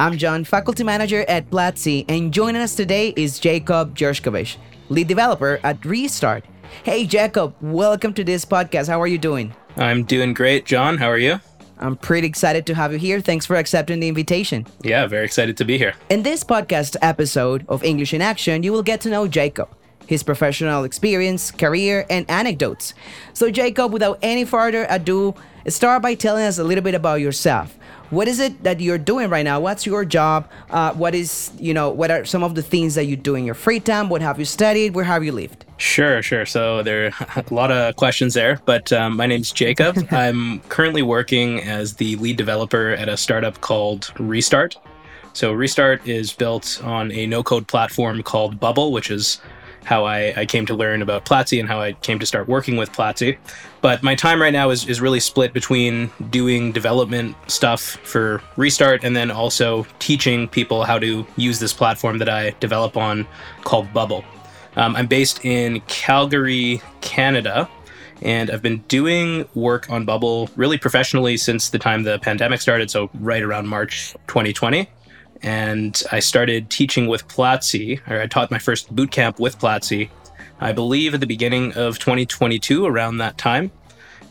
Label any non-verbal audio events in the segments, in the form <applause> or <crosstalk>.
I'm John, faculty manager at Platzi, and joining us today is Jacob Gershkovich, lead developer at Restart. Hey, Jacob, welcome to this podcast. How are you doing? I'm doing great, John. How are you? I'm pretty excited to have you here. Thanks for accepting the invitation. Yeah, very excited to be here. In this podcast episode of English in Action, you will get to know Jacob, his professional experience, career, and anecdotes. So, Jacob, without any further ado, start by telling us a little bit about yourself what is it that you're doing right now what's your job uh, what is you know what are some of the things that you do in your free time what have you studied where have you lived Sure, sure. So there are <laughs> a lot of questions there, but um, my name's Jacob. <laughs> I'm currently working as the lead developer at a startup called Restart. So Restart is built on a no-code platform called Bubble, which is how I, I came to learn about Platzi and how I came to start working with Platzi. But my time right now is, is really split between doing development stuff for Restart and then also teaching people how to use this platform that I develop on called Bubble. Um, I'm based in Calgary, Canada, and I've been doing work on Bubble really professionally since the time the pandemic started, so right around March 2020 and I started teaching with Platzi, or I taught my first boot camp with Platzi, I believe at the beginning of 2022, around that time.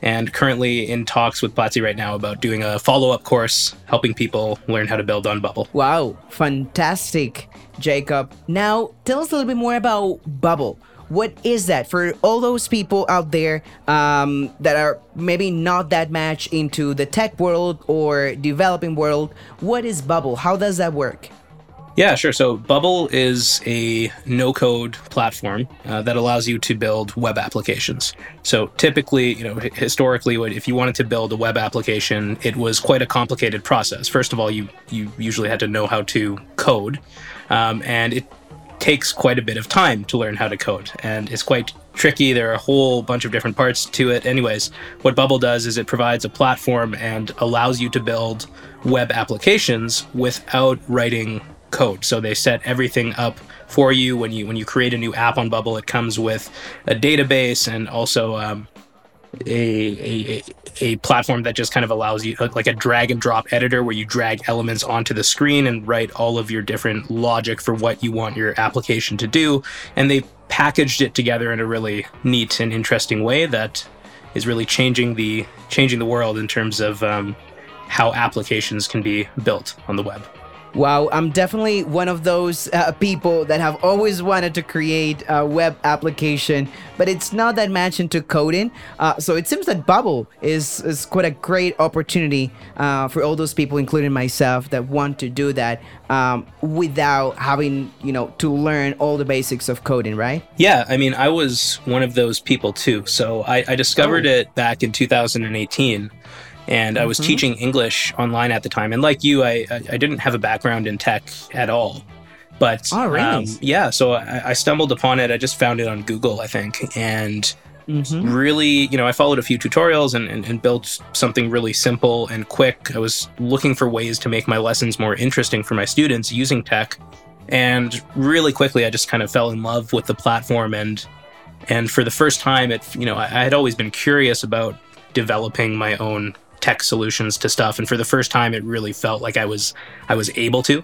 And currently in talks with Platzi right now about doing a follow up course helping people learn how to build on Bubble. Wow, fantastic, Jacob. Now, tell us a little bit more about Bubble what is that for all those people out there um, that are maybe not that much into the tech world or developing world what is bubble how does that work yeah, sure. So Bubble is a no code platform uh, that allows you to build web applications. So typically, you know, historically, if you wanted to build a web application, it was quite a complicated process. First of all, you, you usually had to know how to code. Um, and it takes quite a bit of time to learn how to code and it's quite tricky. There are a whole bunch of different parts to it. Anyways, what Bubble does is it provides a platform and allows you to build web applications without writing code. So they set everything up for you when you when you create a new app on Bubble. It comes with a database and also um, a, a, a platform that just kind of allows you like a drag and drop editor where you drag elements onto the screen and write all of your different logic for what you want your application to do. And they packaged it together in a really neat and interesting way that is really changing the changing the world in terms of um, how applications can be built on the web Wow, I'm definitely one of those uh, people that have always wanted to create a web application, but it's not that much into coding. Uh, so it seems that Bubble is, is quite a great opportunity uh, for all those people, including myself, that want to do that um, without having, you know, to learn all the basics of coding, right? Yeah, I mean, I was one of those people too. So I, I discovered oh. it back in 2018 and I was mm-hmm. teaching English online at the time. And like you, I I didn't have a background in tech at all. But oh, really? um, yeah, so I, I, stumbled upon it. I just found it on Google, I think, and mm-hmm. really, you know, I followed a few tutorials and, and, and built something really simple and quick. I was looking for ways to make my lessons more interesting for my students using tech, and really quickly, I just kind of fell in love with the platform and and for the first time, it you know, I, I had always been curious about developing my own tech solutions to stuff. And for the first time, it really felt like I was I was able to,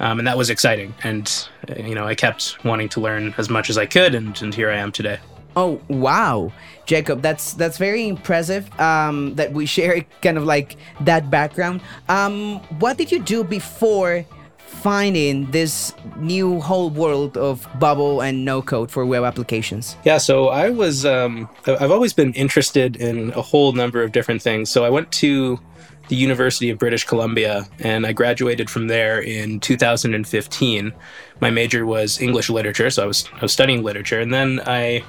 um, and that was exciting. And uh, you know, I kept wanting to learn as much as I could, and, and here I am today. Oh wow, Jacob, that's that's very impressive. Um, that we share <laughs> kind of like that background. Um, what did you do before? Finding this new whole world of bubble and no code for web applications? Yeah, so I was, um, I've always been interested in a whole number of different things. So I went to the University of British Columbia and I graduated from there in 2015. My major was English literature, so I was, I was studying literature. And then I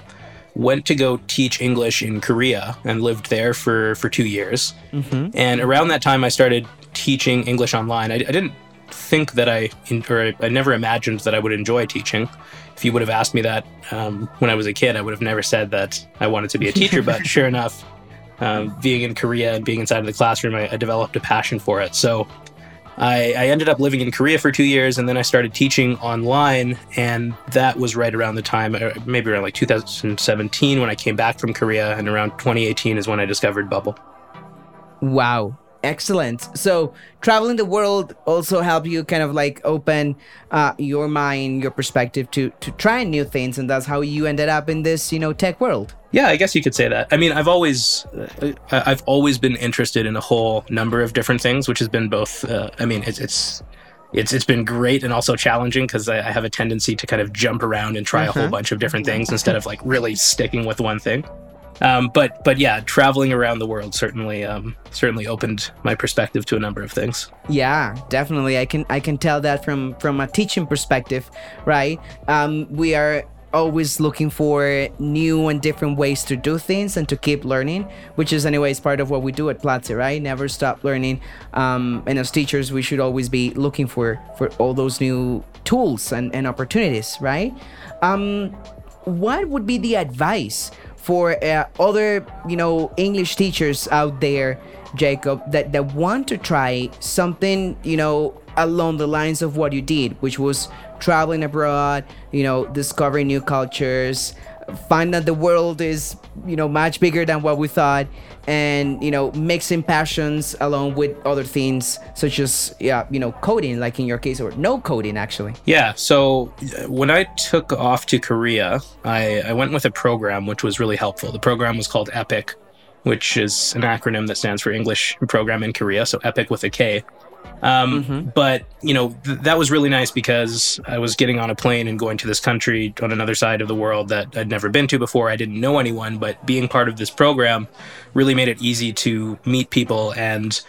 went to go teach English in Korea and lived there for, for two years. Mm-hmm. And around that time, I started teaching English online. I, I, didn't think that I, or I never imagined that I would enjoy teaching. If you would have asked me that um, when I was a kid, I would have never said that I wanted to be a teacher. but <laughs> sure enough, um, being in Korea and being inside of the classroom, I, I developed a passion for it. So I, I, ended up living in Korea for two years, and then I started teaching online, and that was right around the time, uh, maybe around like 2017, when I came back from Korea, and around 2018 is when I discovered Bubble. Wow, excellent. So traveling the world also help you kind of like open uh, your mind, your perspective to to try new things, and that's how you ended up in this, you know, tech world. Yeah, I guess you could say that. I mean, I've always, uh, I've always been interested in a whole number of different things, which has been both. Uh, I mean, it's, it's, it's, it's been great and also challenging because I, I, have a tendency to kind of jump around and try uh-huh. a whole uh-huh. bunch of different things instead of like really sticking with one thing. Um, but but yeah, traveling around the world certainly um, certainly opened my perspective to a number of things. Yeah, definitely. I can I can tell that from from a teaching perspective, right? Um, we are always looking for new and different ways to do things and to keep learning, which is anyways part of what we do at Platzi, right? Never stop learning. Um, and as teachers, we should always be looking for for all those new tools and, and opportunities, right? Um, what would be the advice for uh, other, you know, English teachers out there, Jacob, that, that want to try something, you know, along the lines of what you did, which was traveling abroad, you know, discovering new cultures, find that the world is, you know, much bigger than what we thought, and you know, mixing passions along with other things such as yeah, you know, coding, like in your case, or no coding actually. Yeah. So uh, when I took off to Korea, I, I went with a program which was really helpful. The program was called EPIK which is an acronym that stands for English Program in Korea. So EPIK with a K. Um, mm-hmm. But you know th- that was really nice because I was getting on a plane and going to this country on another side of the world that I'd never been to before. I didn't know anyone, but being part of this program really made it easy to meet people and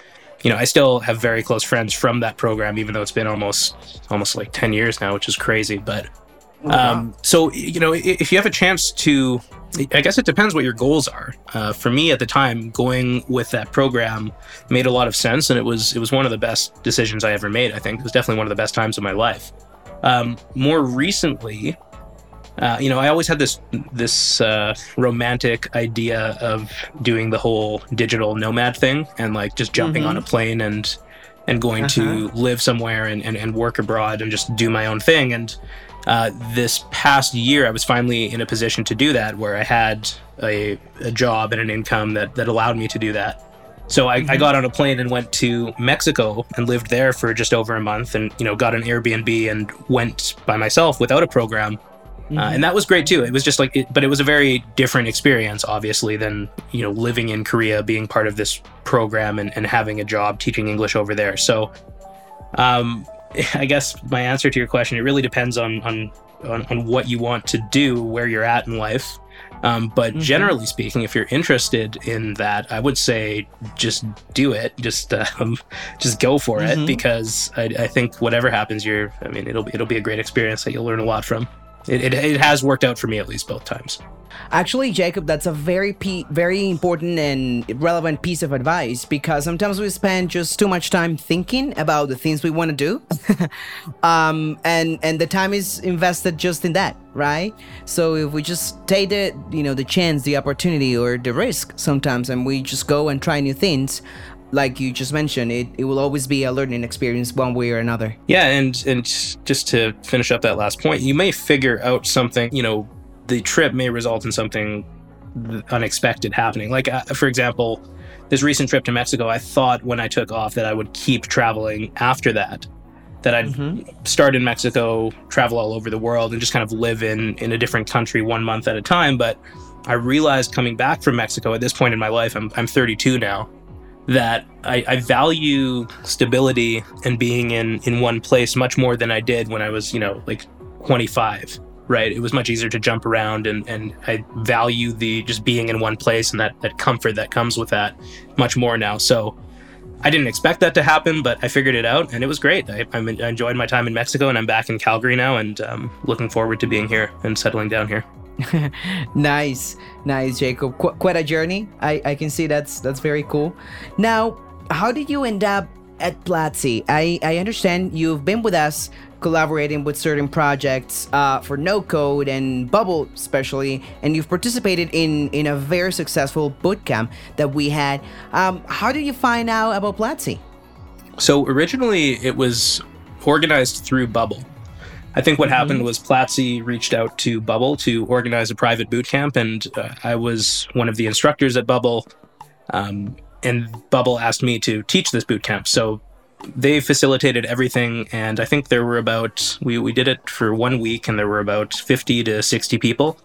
you know, I still have very close friends from that program, even though it's been almost almost like ten years now, which is crazy. But um, so you know, if you have a chance to I guess it depends what your goals are. Uh, for me at the time, going with that program made a lot of sense, and it was it was one of the best decisions I ever made. I think it was definitely one of the best times of my life. Um, more recently, uh, you know, I always had this this uh, romantic idea of doing the whole digital nomad thing and like just jumping mm-hmm. on a plane and and going uh-huh. to live somewhere and, and, and work abroad and just do my own thing. And uh, this past year, I was finally in a position to do that where I had a, a job and an income that, that allowed me to do that. So I, mm-hmm. I, got on a plane and went to Mexico and lived there for just over a month and, you know, got an Airbnb and went by myself without a program. Mm-hmm. Uh, and that was great too. It was just like, it, but it was a very different experience, obviously, than, you know, living in Korea, being part of this program and, and having a job teaching English over there. So, um, <laughs> I guess my answer to your question, it really depends on on on, on what you want to do, where you're at in life. Um, but mm-hmm. generally speaking, if you're interested in that, I would say just do it. Just um, <laughs> just go for mm-hmm. it because I, I, think whatever happens, you're. I mean, it'll it'll be a great experience that you'll learn a lot from. It, it, it has worked out for me at least both times. Actually, Jacob, that's a very very important and relevant piece of advice because sometimes we spend just too much time thinking about the things we want to do, <laughs> um, and and the time is invested just in that, right? So if we just take the you know the chance, the opportunity, or the risk sometimes, and we just go and try new things, like you just mentioned, it, it will always be a learning experience one way or another. Yeah, and and just to finish up that last point, you may figure out something, you know, the trip may result in something unexpected happening. Like, uh, for example, this recent trip to Mexico, I thought when I took off that I would keep traveling after that, that I'd mm-hmm. start in Mexico, travel all over the world, and just kind of live in in a different country one month at a time. But I realized coming back from Mexico at this point in my life, I'm I'm 32 now, that I, I value stability and being in in one place much more than I did when I was you know like 25 right? It was much easier to jump around and, and I value the just being in one place and that, that comfort that comes with that much more now. So I didn't expect that to happen, but I figured it out and it was great. I, I enjoyed my time in Mexico and I'm back in Calgary now and um, looking forward to being here and settling down here. <laughs> nice, nice, Jacob. Qu- quite a journey. I, I can see that's that's very cool. Now, how did you end up at Platzi, I, I understand you've been with us collaborating with certain projects uh, for no code and bubble especially and you've participated in in a very successful bootcamp that we had um, how did you find out about platzi So originally it was organized through Bubble. I think what happened was Platzi reached out to Bubble to organize a private boot camp, and uh, I was one of the instructors at Bubble. Um, and Bubble asked me to teach this boot camp. So they facilitated everything, and I think there were about we we did it for one week, and there were about fifty to sixty people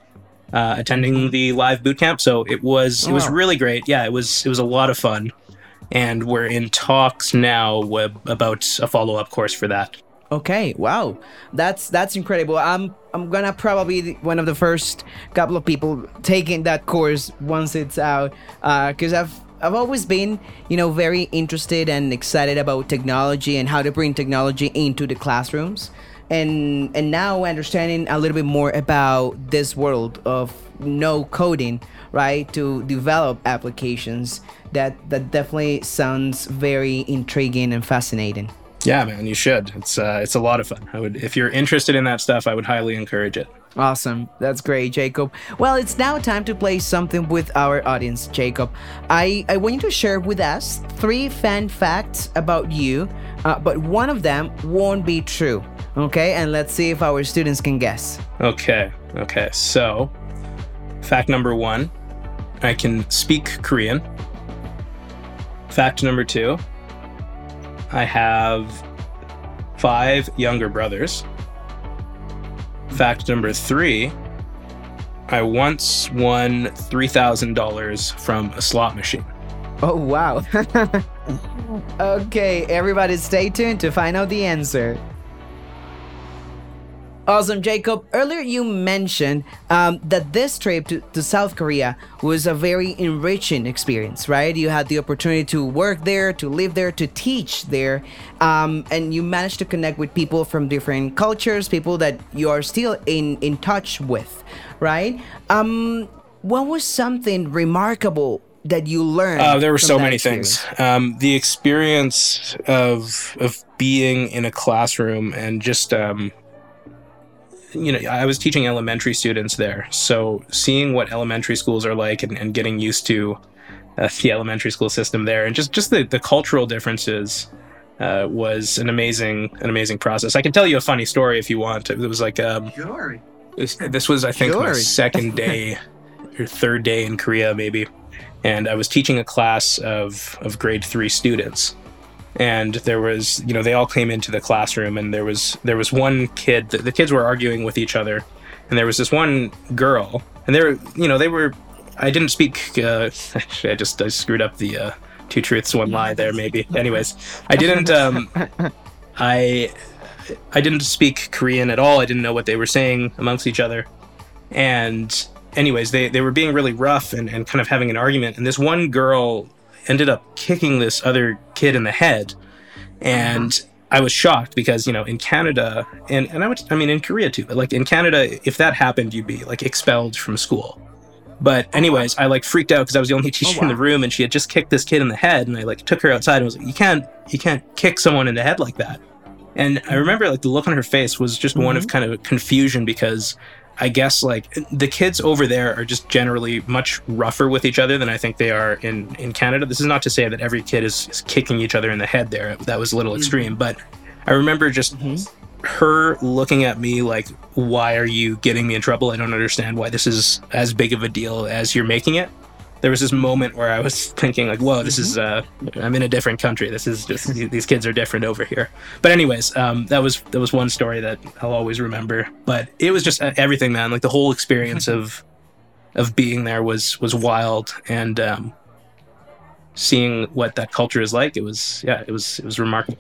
uh, attending the live boot camp. So it was it was really great. Yeah, it was it was a lot of fun, and we're in talks now about a follow up course for that. Okay, wow, that's that's incredible. I'm I'm gonna probably be one of the first couple of people taking that course once it's out, uh, because I've I've always been you know very interested and excited about technology and how to bring technology into the classrooms, and and now understanding a little bit more about this world of no coding, right, to develop applications. That that definitely sounds very intriguing and fascinating. Yeah, man, you should. It's uh, it's a lot of fun. I would, if you're interested in that stuff, I would highly encourage it. Awesome. That's great, Jacob. Well, it's now time to play something with our audience, Jacob. I, I want you to share with us three fan facts about you, uh, but one of them won't be true. Okay, and let's see if our students can guess. Okay, okay. So, fact number one, I can speak Korean. Fact number two, I have five younger brothers. Fact number three, I once won $3,000 from a slot machine. Oh, wow. <laughs> okay, everybody stay tuned to find out the answer. Awesome, Jacob. Earlier you mentioned um, that this trip to, to South Korea was a very enriching experience, right? You had the opportunity to work there, to live there, to teach there, um, and you managed to connect with people from different cultures, people that you are still in, in touch with, right? Um, what was something remarkable that you learned? Uh, there were so many experience? things. Um, the experience of of being in a classroom and just um, you know, I was teaching elementary students there, so seeing what elementary schools are like and, and getting used to uh, the elementary school system there, and just just the, the cultural differences. Uh, was an amazing an amazing process. I can tell you a funny story if you want. It was like um, Sure. this, this was, I think, my second <laughs> day or third day in Korea, maybe. And I was teaching a class of, of grade three students. And there was, you know, they all came into the classroom, and there was there was one kid. The, the kids were arguing with each other, and there was this one girl, and they were, you know, they were. I didn't speak. Uh, <laughs> actually, I just I screwed up the uh, two truths, one lie there. Maybe. Anyways, I didn't. Um, <laughs> I I didn't speak Korean at all. I didn't know what they were saying amongst each other. And anyways, they, they were being really rough and, and kind of having an argument. And this one girl ended up kicking this other kid in the head. And I was shocked because, you know, in Canada and, and I would I mean in Korea too, but like in Canada, if that happened, you'd be like expelled from school. But anyways, I like freaked out because I was the only <laughs> teacher oh, in the room and she had just kicked this kid in the head and I like took her outside and was like, You can't you can't kick someone in the head like that. And I remember like the look on her face was just one of mm-hmm. kind of confusion because I guess like the kids over there are just generally much rougher with each other than I think they are in in Canada. This is not to say that every kid is, is kicking each other in the head there. That was a little mm-hmm. extreme, but I remember just mm-hmm. her looking at me like, "Why are you getting me in trouble? I don't understand why this is as big of a deal as you're making it." There was this moment where I was thinking like, "Whoa, this is uh, I'm in a different country. This is just these kids are different over here." But anyways, um, that was that was one story that I'll always remember. But it was just uh, everything, man. Like the whole experience of of being there was was wild and um, seeing what that culture is like. It was yeah, it was it was remarkable.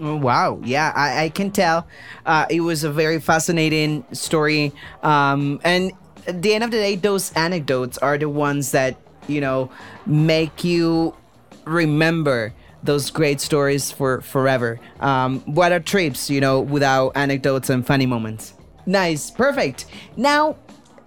Oh, wow. Yeah, I, I can tell. Uh, it was a very fascinating story. Um, and at the end of the day, those anecdotes are the ones that, you know, make you remember those great stories for forever. Um, what are trips, you know, without anecdotes and funny moments? Nice. Perfect. Now,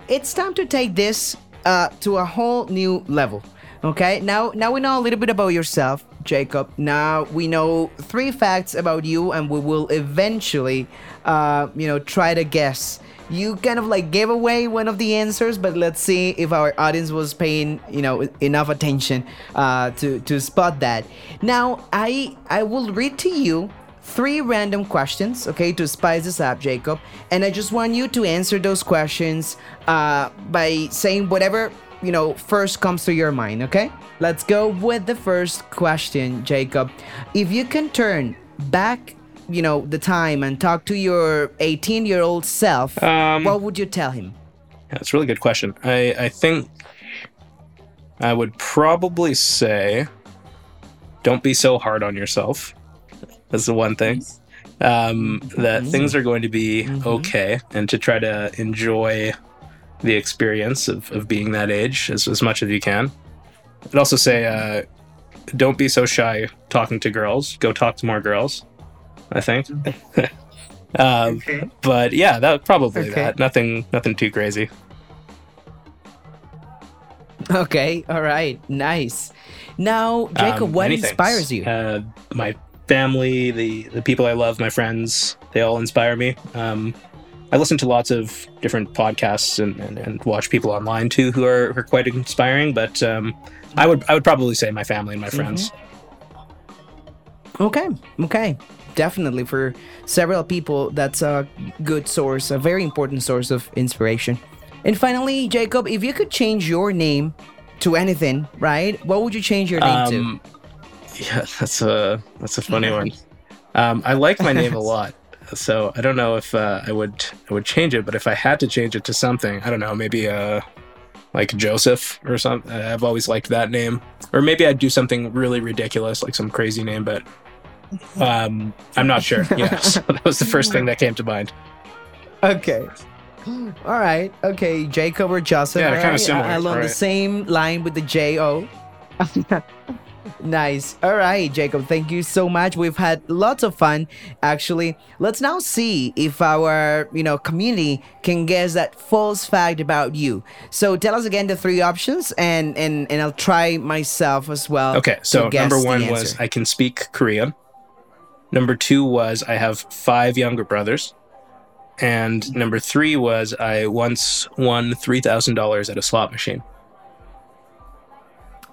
it's time to take this uh, to a whole new level. Okay, now now we know a little bit about yourself, Jacob. Now we know three facts about you, and we will eventually, uh, you know, try to guess. You kind of like gave away one of the answers, but let's see if our audience was paying, you know, enough attention uh, to to spot that. Now I I will read to you three random questions, okay, to spice this up, Jacob, and I just want you to answer those questions uh, by saying whatever you know, first comes to your mind, okay? Let's go with the first question, Jacob. If you can turn back, you know, the time and talk to your 18 year old self, Um, what would you tell him? Yeah, that's a really good question. I, I think I would probably say don't be so hard on yourself. That's the one thing. Um, that things are going to be okay and to try to enjoy the experience of, of being that age as, as much as you can. I'd also say uh, don't be so shy talking to girls. Go talk to more girls, I think. <laughs> um, Okay. But yeah, that probably Okay. that. Nothing nothing too crazy. Okay, all right, nice. Now, Jacob, Um, what many things. inspires you? Uh, my family, the the people I love, my friends, they all inspire me. Um, I listen to lots of different podcasts and, and, and watch people online too who are, who are quite inspiring. But um, I would I would probably say my family and my friends. Okay, okay. Definitely for several people, that's a good source, a very important source of inspiration. And finally, Jacob, if you could change your name to anything, right? What would you change your name to? Um, yeah, <laughs> that's a that's a funny one. <laughs> Um, I like my name a <laughs> lot, so I don't know if uh, I would I would change it. But if I had to change it to something, I don't know, maybe uh, like Joseph or something. I've always liked that name, or maybe I'd do something really ridiculous, like some crazy name. But um, I'm not sure. <laughs> Yeah, <laughs> so that was the first thing that came to mind. Okay. <gasps> All right. Okay, Jacob or Joseph. Yeah, they're kinda similar, uh, Along the right. same line with the J O. <laughs> nice. All right, Jacob. Thank you so much. We've had lots of fun. Actually, let's now see if our you know community can guess that false fact about you. So tell us again the three options, and and and I'll try myself as well. Okay, so guess number one was. I can speak Korean. Number two was I have five younger brothers. And number three was I once won $3,000 at a slot machine.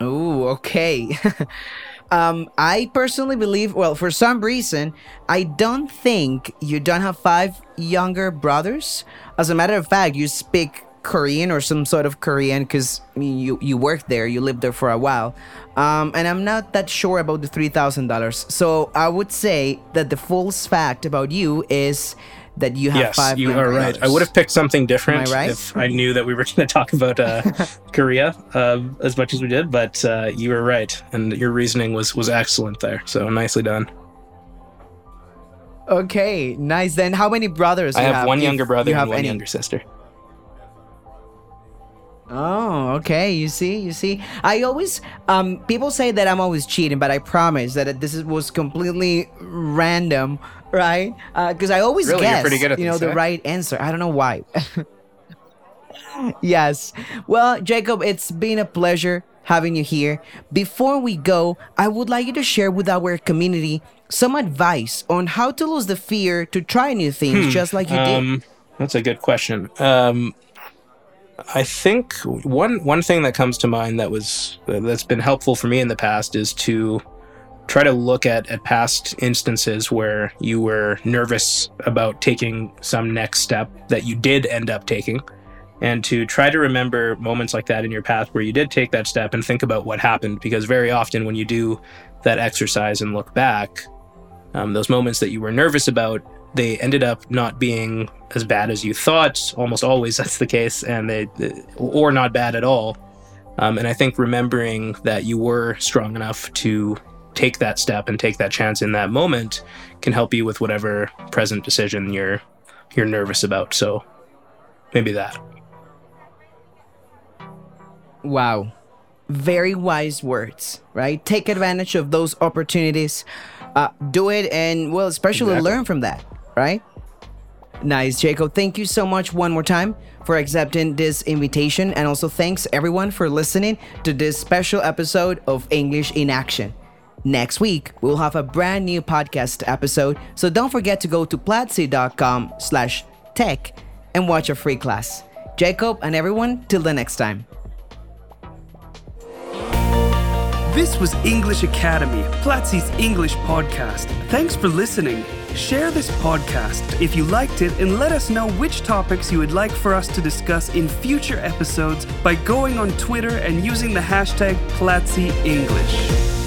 Oh, okay. <laughs> um, I personally believe, well, for some reason, I don't think you don't have five younger brothers. As a matter of fact, you speak Korean or some sort of Korean because you you worked there, you lived there for a while. Um, and I'm not that sure about the three thousand dollars. So I would say that the false fact about you is that you have yes, five. you are right. I would have picked something different I right? if I knew that we were <laughs> going to talk about uh, <laughs> Korea uh, as much as we did, but uh, you were right. And your reasoning was, was excellent there. So nicely done. Okay, nice. Then how many brothers? I you have one younger brother you and have one any? younger sister. Oh, okay. You see, you see. I always um people say that I'm always cheating, but I promise that this is, was completely random, right? Because I always Really? Guess, pretty good at you know, the eh? right answer. I don't know why. <laughs> yes. Well, Jacob, it's been a pleasure having you here. Before we go, I would like you to share with our community some advice on how to lose the fear to try new things, just like you did. Um, that's a good question. Um, I think one one thing that comes to mind that was that's been helpful for me in the past is to try to look at at past instances where you were nervous about taking some next step that you did end up taking. And to try to remember moments like that in your past where you did take that step and think about what happened because very often when you do that exercise and look back um, those moments that you were nervous about they ended up not being as bad as you thought almost always that's the case and they or not bad at all um, and i think remembering that you were strong enough to take that step and take that chance in that moment can help you with whatever present decision you're you're nervous about so maybe that Wow. Very wise words, right? Take advantage of those opportunities. Uh, do it and, well, especially Exactly. learn from that, right? Nice, Jacob. Thank you so much one more time for accepting this invitation. And also, thanks everyone for listening to this special episode of English in Action. Next week, we'll have a brand new podcast episode, so don't forget to go to platzi.com slash tech and watch a free class. Jacob and everyone, till the next time. This was English Academy, Platzi's English podcast. Thanks for listening. Share this podcast if you liked it and let us know which topics you would like for us to discuss in future episodes by going on Twitter and using the hashtag Platzi English.